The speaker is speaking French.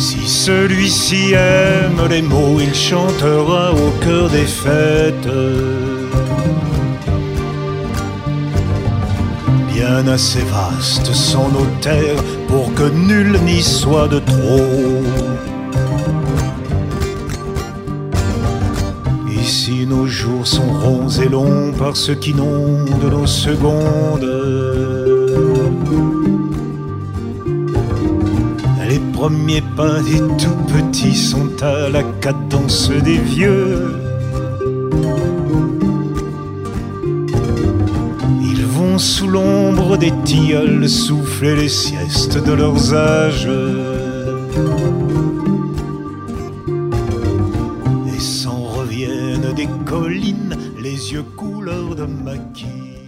Si celui-ci aime les mots, il chantera au cœur des fêtes. Bien assez vaste sont nos terres pour que nul n'y soit de trop. Ici nos jours sont ronds et longs par ce qu'inonde nos secondes. Premiers pas des tout petits sont à la cadence des vieux. Ils vont sous l'ombre des tilleuls souffler les siestes de leurs âges. Et s'en reviennent des collines, les yeux couleur de maquis.